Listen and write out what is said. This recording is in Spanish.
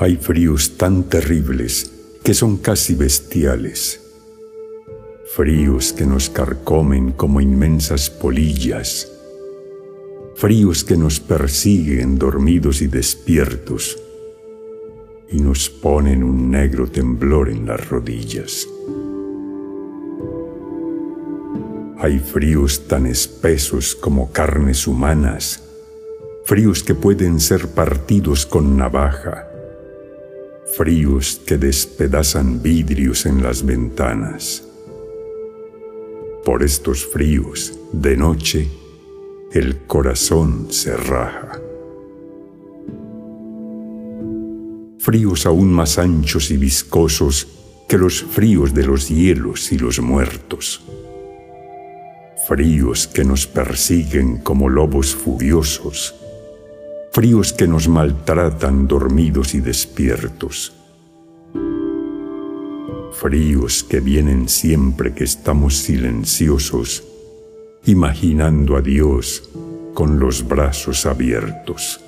Hay fríos tan terribles que son casi bestiales. Fríos que nos carcomen como inmensas polillas. Fríos que nos persiguen dormidos y despiertos y nos ponen un negro temblor en las rodillas. Hay fríos tan espesos como carnes humanas, fríos que pueden ser partidos con navaja fríos que despedazan vidrios en las ventanas. Por estos fríos, de noche, el corazón se raja. Fríos aún más anchos y viscosos que los fríos de los hielos y los muertos. Fríos que nos persiguen como lobos furiosos fríos que nos maltratan dormidos y despiertos, fríos que vienen siempre que estamos silenciosos, imaginando a Dios con los brazos abiertos.